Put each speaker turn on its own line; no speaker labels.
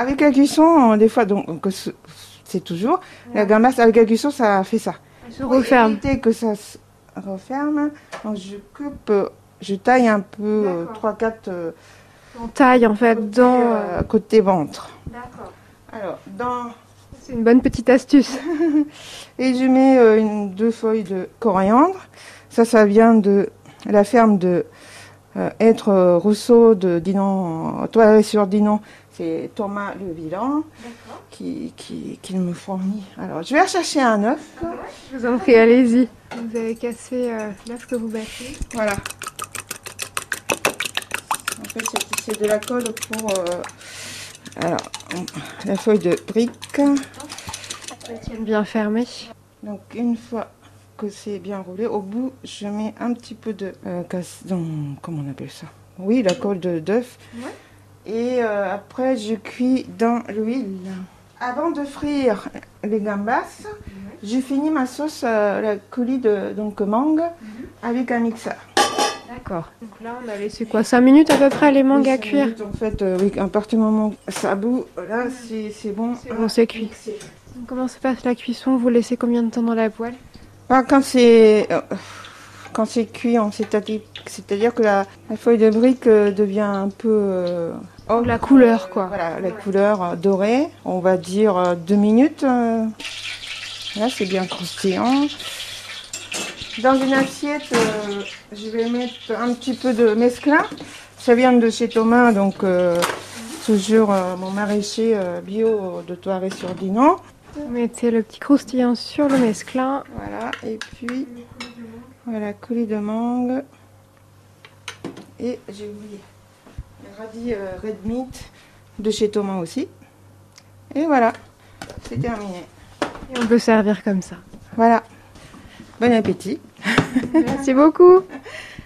avec la cuisson, des fois, donc ce- c'est toujours la gambas avec la cuisson, ça fait ça.
Se
Pour
referme.
éviter que ça se referme, donc je coupe, euh, je taille un peu
D'accord.
3-4
On taille en fait dans. euh,
côté ventre.
D'accord.
Alors, dans
C'est une bonne petite astuce.
et je mets euh, une, deux feuilles de coriandre. Ça, ça vient de la ferme de euh, Être euh, Rousseau de Dinan, Toile sur Dinan. C'est Thomas Le Vilan qui, qui, qui me fournit. Alors, je vais rechercher un œuf.
Je vous en prie, allez-y. Vous avez cassé euh, l'œuf que vous battez.
Voilà. En fait, c'est- de la colle pour euh, alors, la feuille de brique.
Elles tiennent bien fermées.
Donc, une fois que c'est bien roulé, au bout, je mets un petit peu de euh, casse- non, comment on appelle ça? Oui, la colle d'œuf.
Ouais.
Et euh, après, je cuis dans l'huile. Avant de frire les gambas, je finis ma sauce, euh, la coulis de donc mangue, avec un mixeur.
D'accord. Donc là, on a laissé quoi 5 minutes à peu près les mangues
Oui,
à cuire
minutes, En fait, euh, oui, à partir du moment où ça bout, là, c'est c'est bon.
C'est bon, c'est cuit. Donc, Comment se passe la cuisson? Vous laissez combien de temps dans la poêle
Quand c'est euh, quand c'est cuit, c'est-à-dire que la, la feuille de brique euh, devient un peu ocre,
La couleur, quoi.
Voilà, la couleur dorée. On va dire deux minutes. Là, c'est bien croustillant. Dans une assiette, euh, je vais mettre un petit peu de mesclun. Ça vient de chez Thomas, donc euh, toujours euh, mon maraîcher bio de Toiré-sur-Dinan.
Vous mettez le petit croustillant sur le mesclin.
Voilà, et puis voilà, coulis de mangue. Et j'ai oublié le radis euh, red meat de chez Thomas aussi. Et voilà, c'est terminé.
Et on peut servir comme ça.
Voilà, bon appétit.
Merci beaucoup.